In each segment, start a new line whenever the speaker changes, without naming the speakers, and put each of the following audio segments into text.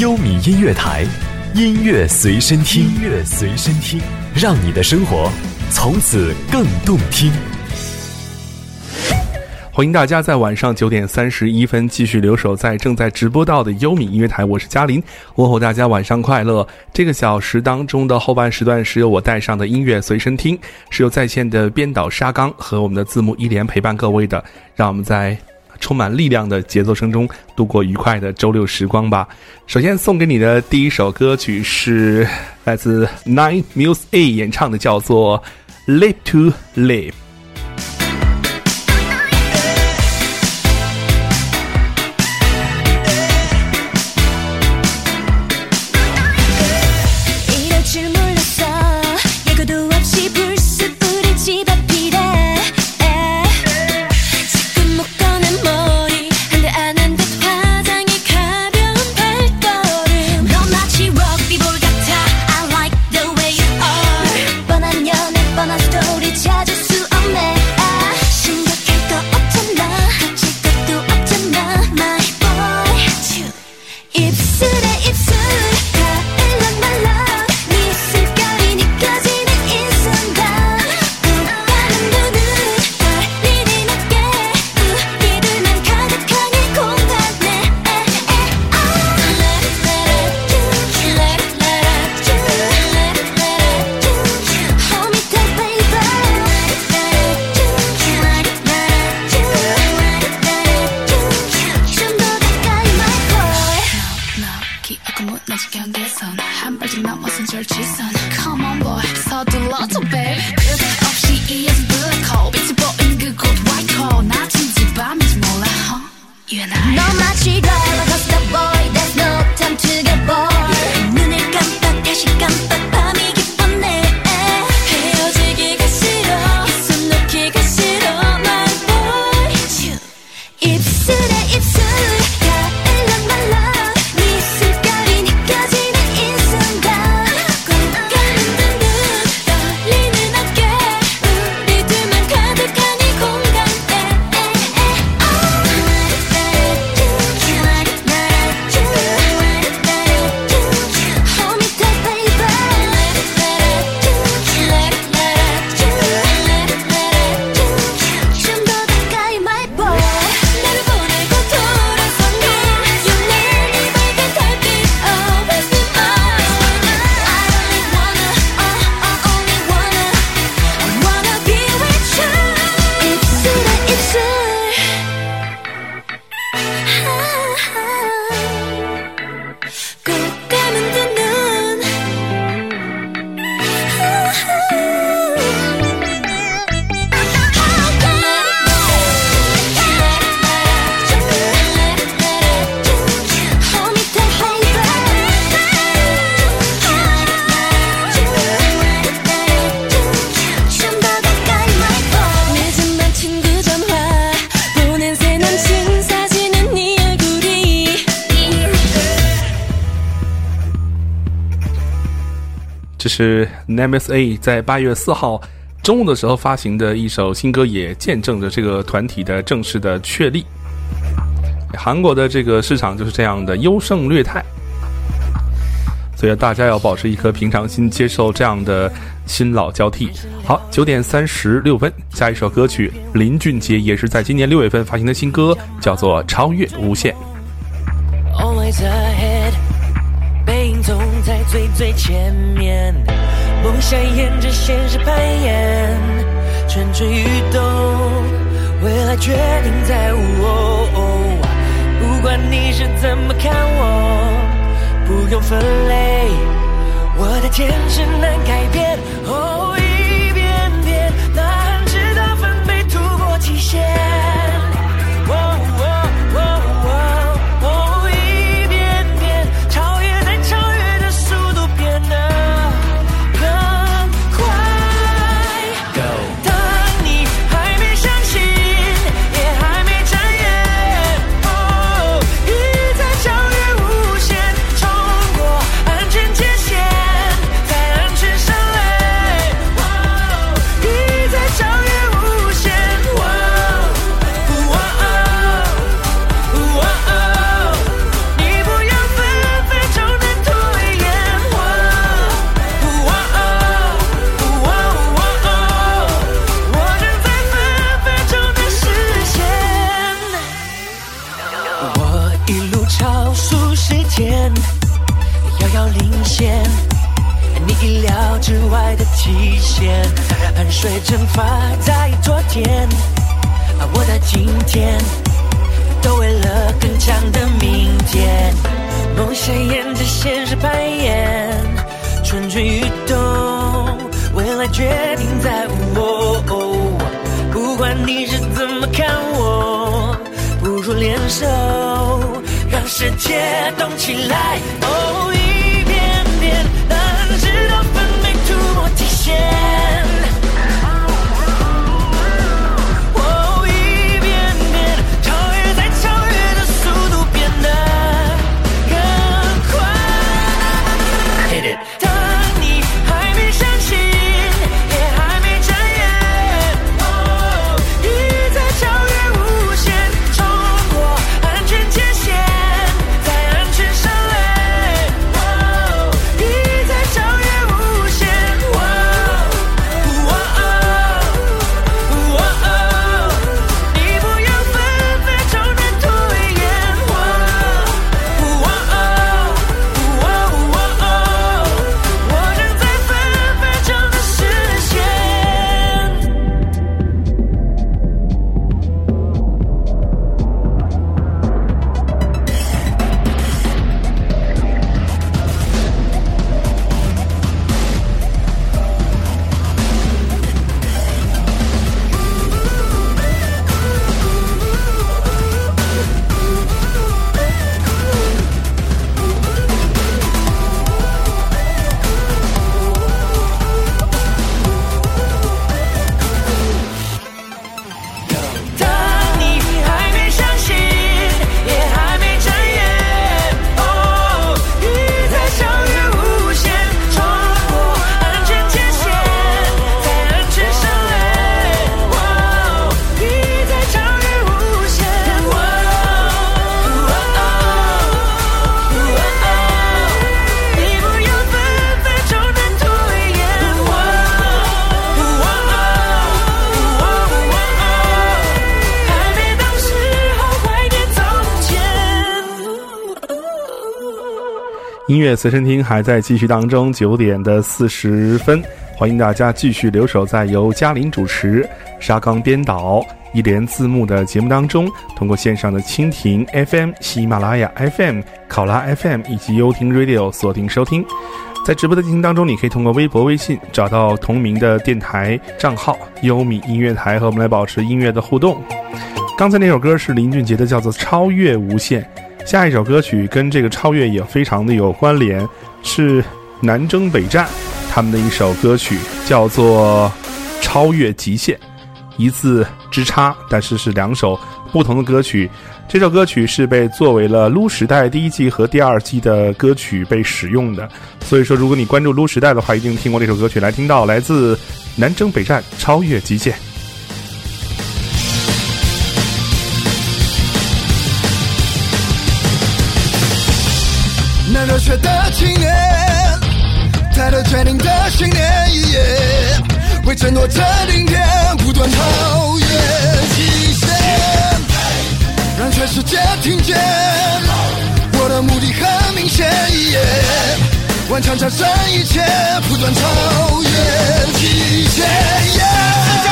优米音乐台，音乐随身听，音乐随身听，让你的生活从此更动听。
欢迎大家在晚上九点三十一分继续留守在正在直播到的优米音乐台，我是嘉林，问候大家晚上快乐。这个小时当中的后半时段是由我带上的音乐随身听，是由在线的编导沙刚和我们的字幕一连陪伴各位的，让我们在。充满力量的节奏声中度过愉快的周六时光吧。首先送给你的第一首歌曲是来自 Nine Muse A 演唱的，叫做《Live to Live》。
내선 한 발짝 넘어선 절지선 Come on boy 서둘러줘 babe. 그대 없이 이어진 빛이 보인 그곳 낮인지 밤인지 몰라 huh? You and I. 너
마치 rollercoaster boy. There's no time to get bored. 눈을 깜빡 다시 깜빡 这是 Nemes A 在八月四号中午的时候发行的一首新歌，也见证着这个团体的正式的确立。韩国的这个市场就是这样的优胜劣汰，所以大家要保持一颗平常心，接受这样的新老交替。好，九点三十六分，下一首歌曲，林俊杰也是在今年六月份发行的新歌，叫做《超越无限》。
总在最最前面，梦想沿着现实攀岩，蠢蠢欲动，未来决定在我。不管你是怎么看我，不用分类，我的天生难改变。哦，一遍遍难直到分贝突破极限。之外的体现，汗水蒸发在昨天，而我的今天都为了更强的明天，梦想沿着现实攀岩，蠢蠢欲动，未来决定在我，不管你是怎么看我，不如联手。让世界动起来，
音乐随身听还在继续当中，九点的四十分，欢迎大家继续留守在由嘉玲主持、沙刚编导、一连字幕的节目当中。通过线上的蜻蜓 FM、喜马拉雅 FM、考拉 FM 以及优听 Radio 锁定收听。在直播的进行当中，你可以通过微博、微信找到同名的电台账号“优米音乐台”，和我们来保持音乐的互动。刚才那首歌是林俊杰的，叫做《超越无限》。下一首歌曲跟这个超越也非常的有关联，是南征北战他们的一首歌曲，叫做《超越极限》，一字之差，但是是两首不同的歌曲。这首歌曲是被作为了《撸时代》第一季和第二季的歌曲被使用的，所以说如果你关注《撸时代》的话，一定听过这首歌曲。来听到来自南征北战《超越极限》。
那热血的青年，带着坚定的信念，为争夺这顶点不断超越极限，让全世界听见。我的目的很明显，顽强战胜一切，不断超越极限。
向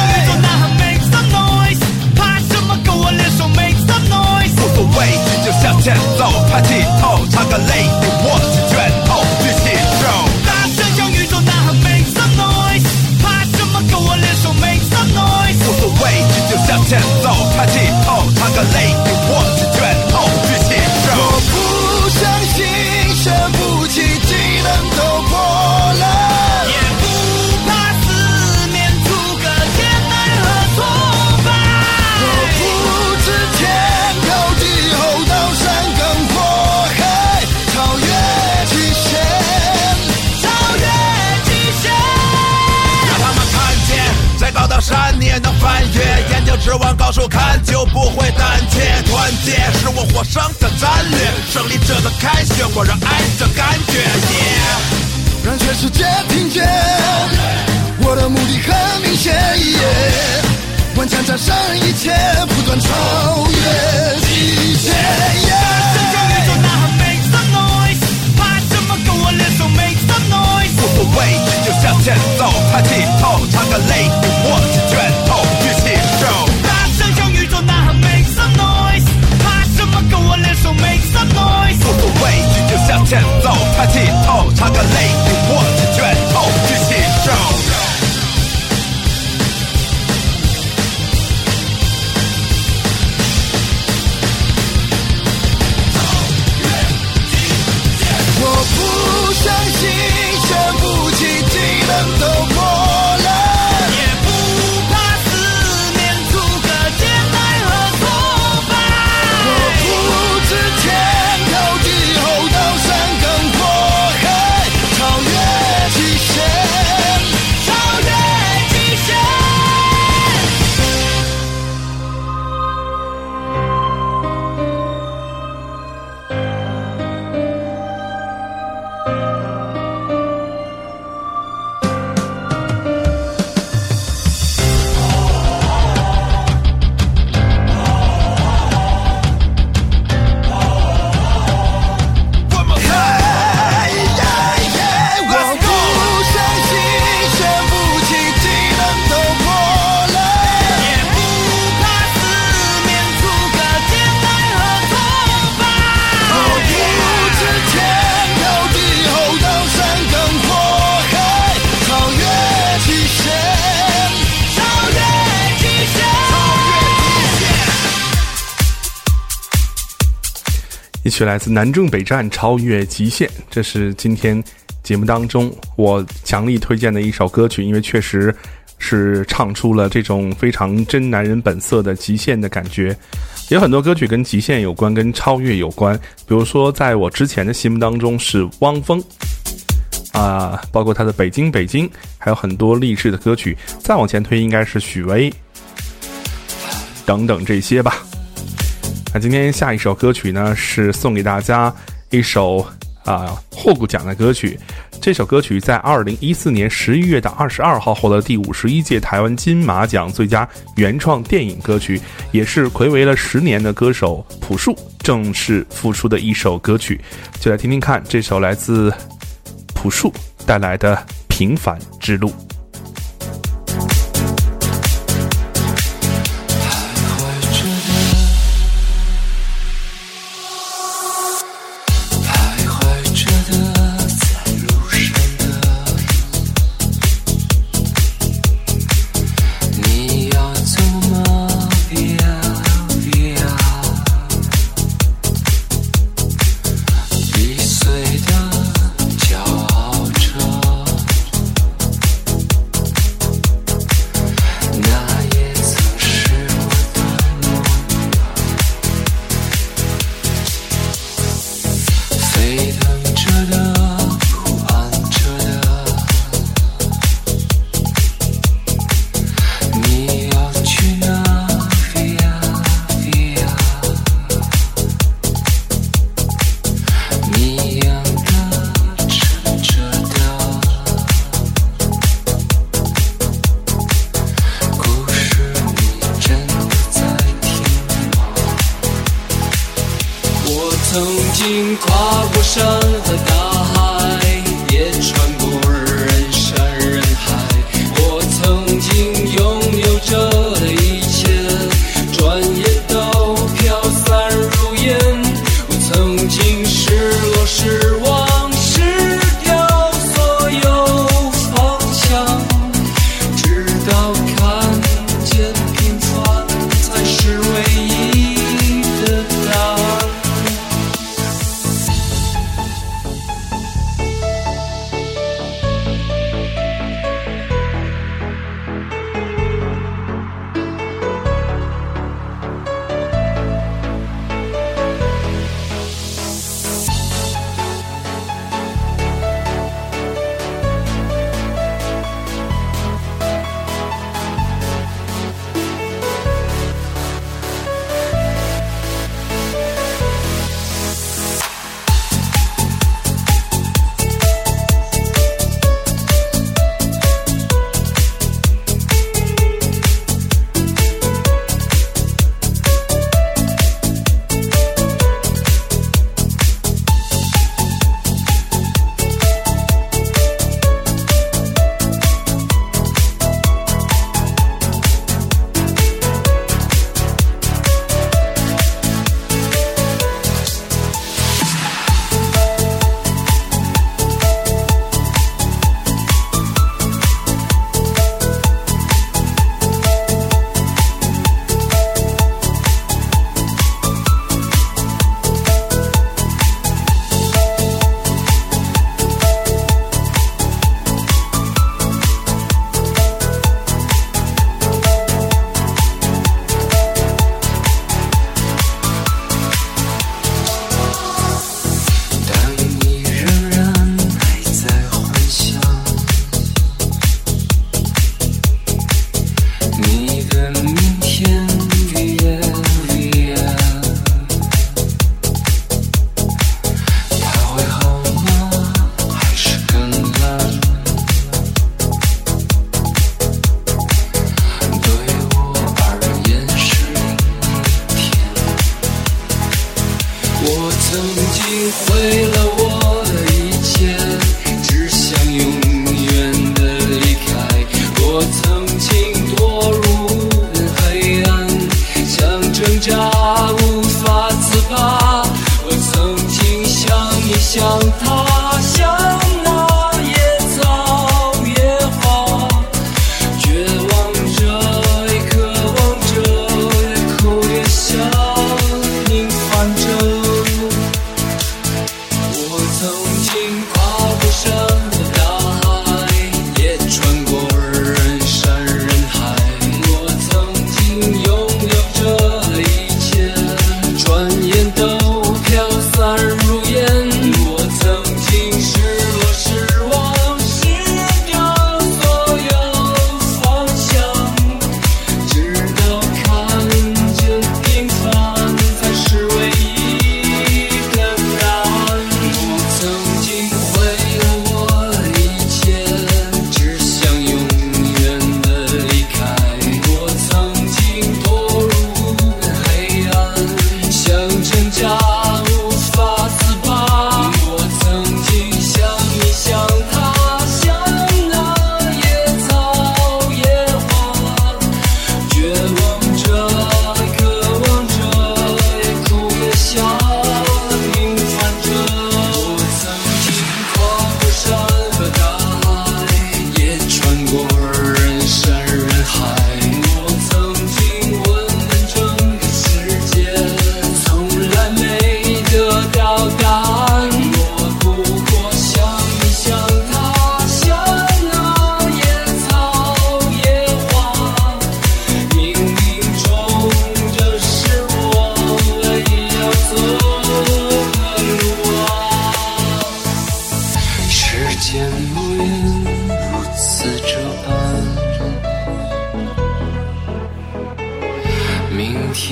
宇宙呐喊，make some noise，怕什么？跟我联手，make some noise。
无所谓，向前走，抬起头，擦个泪，你握起拳头，举起手。
大声向宇宙呐喊，make some noise，怕什么？跟我联手，make some noise。
无所谓，就向前走，抬起头，擦个泪，翻越，眼睛只往高手看，就不会胆怯。团结是我获胜的战略，胜利者的凯旋，我热爱这感觉。
让全世界听见，我的目的很明显，顽强战胜一切，不断超越极限。
大声向宇宙呐喊，Make some noise，怕什么？跟
我联手，Make some noise。无所
谓，依旧向
前走，抬起头，擦干泪，握紧拳头。
欠揍，叹气透，插个泪，你
握曲来自南征北战，超越极限，这是今天节目当中我强力推荐的一首歌曲，因为确实是唱出了这种非常真男人本色的极限的感觉。有很多歌曲跟极限有关，跟超越有关，比如说在我之前的心目当中是汪峰。啊，包括他的《北京北京》，还有很多励志的歌曲。再往前推，应该是许巍等等这些吧。那今天下一首歌曲呢，是送给大家一首啊获过奖的歌曲。这首歌曲在二零一四年十一月的二十二号获得第五十一届台湾金马奖最佳原创电影歌曲，也是暌违了十年的歌手朴树正式复出的一首歌曲。就来听听看这首来自朴树带来的《平凡之路》。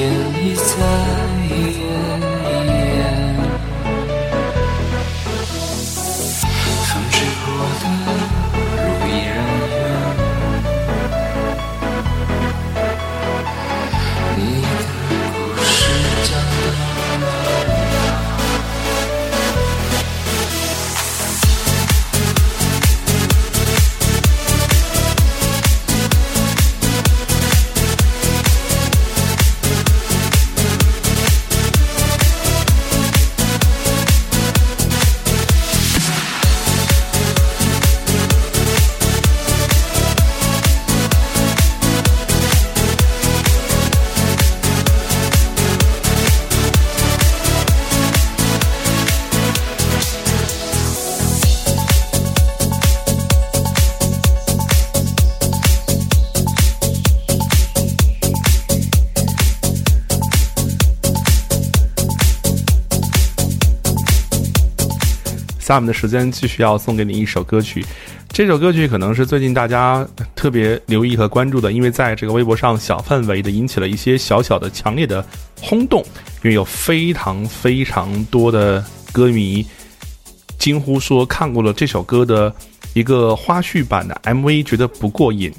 天已在。风
下面的时间继续要送给你一首歌曲，这首歌曲可能是最近大家特别留意和关注的，因为在这个微博上小范围的引起了一些小小的、强烈的轰动，因为有非常非常多的歌迷惊呼说看过了这首歌的一个花絮版的 MV，觉得不过瘾。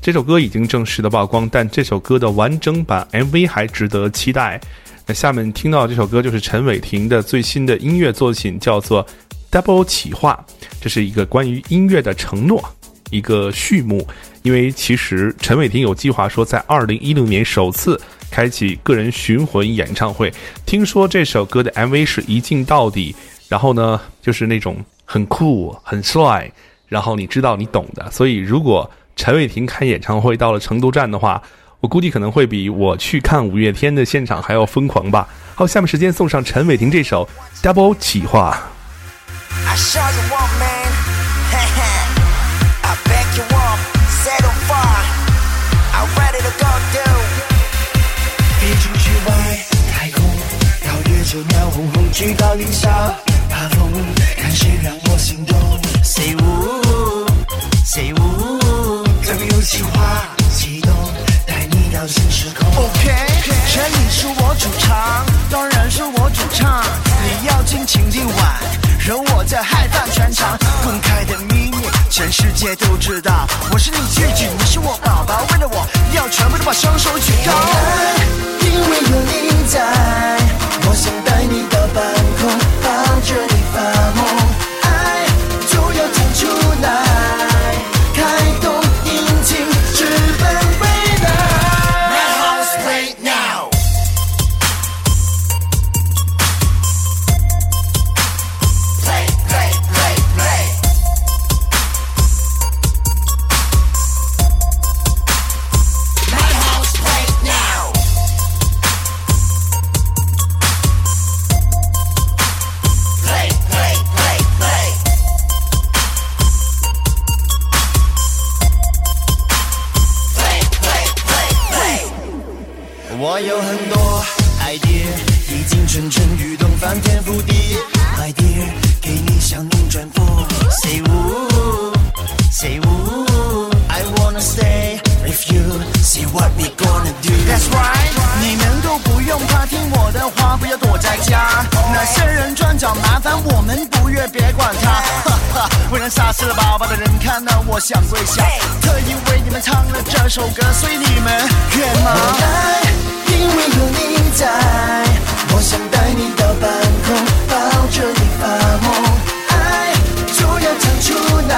这首歌已经正式的曝光，但这首歌的完整版 MV 还值得期待。那下面听到这首歌就是陈伟霆的最新的音乐作品，叫做。Double 企划，这是一个关于音乐的承诺，一个序幕。因为其实陈伟霆有计划说，在二零一六年首次开启个人巡回演唱会。听说这首歌的 MV 是一镜到底，然后呢，就是那种很酷、很帅，然后你知道你懂的。所以，如果陈伟霆开演唱会到了成都站的话，我估计可能会比我去看五月天的现场还要疯狂吧。好，下面时间送上陈伟霆这首 Double 企划。
I show you what, man. I back you up, set on fire. I'm ready to go, dude.
飞出去外太空，绕月球鸟轰轰，居高临下，怕风，看谁让我心动。
Say woo, say woo.
这个游戏化启动，带你到新时空。
OK，这里是我主场，当然是我主唱。你要尽情地玩，惹我在嗨翻全场。公开的秘密，全世界都知道。我是你舅舅，你是我宝宝。为了我，要全部都把双手举高。
我有很多 idea，已经蠢蠢欲动，翻天覆地。My dear，给你向你转播。Say wo，say woo，I wanna stay with you。See what we gonna do。
That's right，你们都不用怕，听我的话，不要躲在家。那些人专找麻烦，我们不悦，别管他。哈哈，为人傻死了宝宝的人看到我想跪下，特意为你们唱了这首歌，所以你们愿吗？
爱，因为有你在，我想带你到半空，抱着你发梦，爱就要唱出来，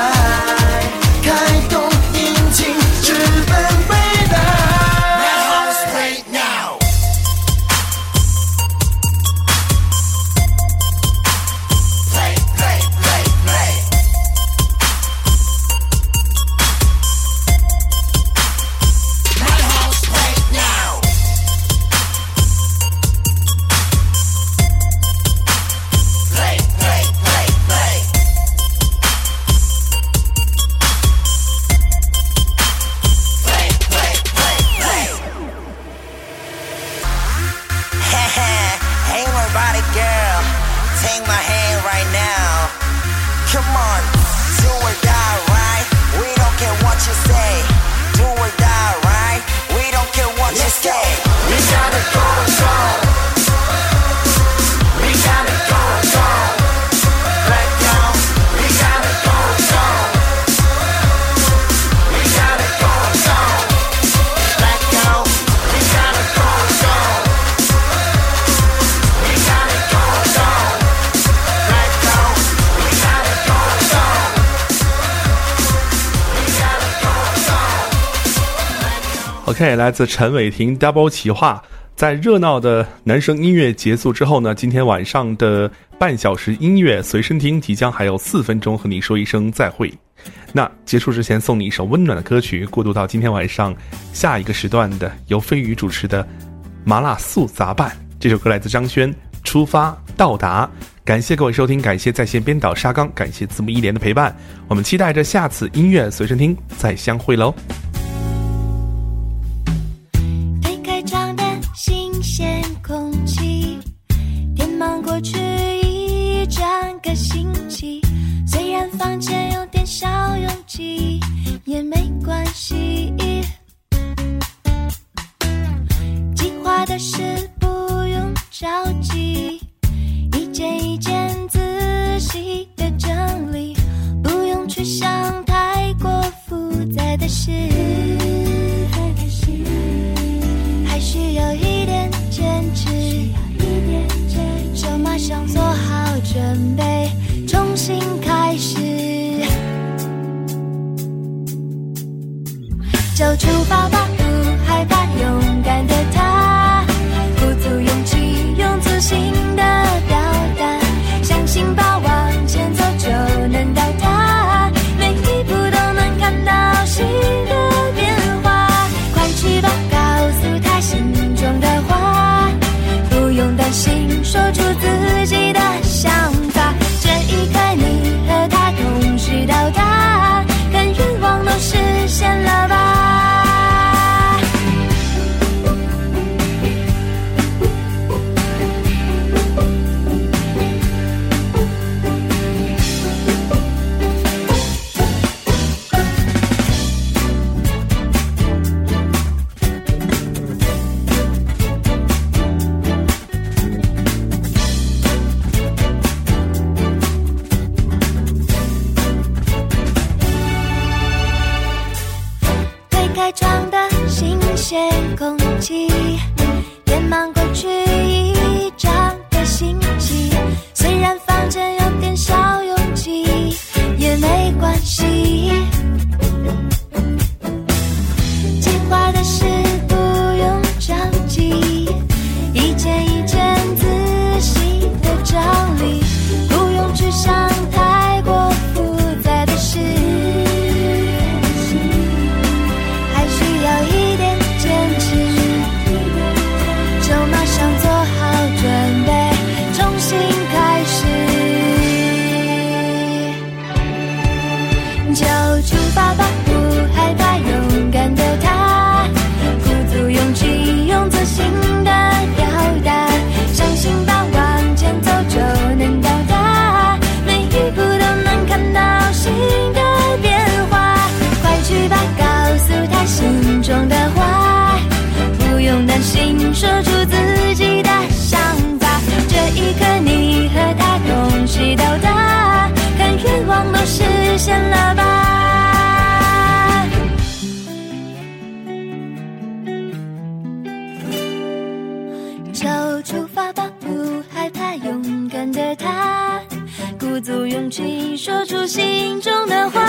OK，来自陈伟霆 Double 企划，在热闹的男声音乐结束之后呢，今天晚上的半小时音乐随身听即将还有四分钟和你说一声再会。那结束之前送你一首温暖的歌曲，过渡到今天晚上下一个时段的由飞宇主持的《麻辣素杂拌》。这首歌来自张轩，《出发到达》。感谢各位收听，感谢在线编导沙刚，感谢字幕一连的陪伴。我们期待着下次音乐随身听再相会喽。
半个星期。虽然房间有点小拥挤，也没关系。计划的事不用着急，说出自请，说出心中的话，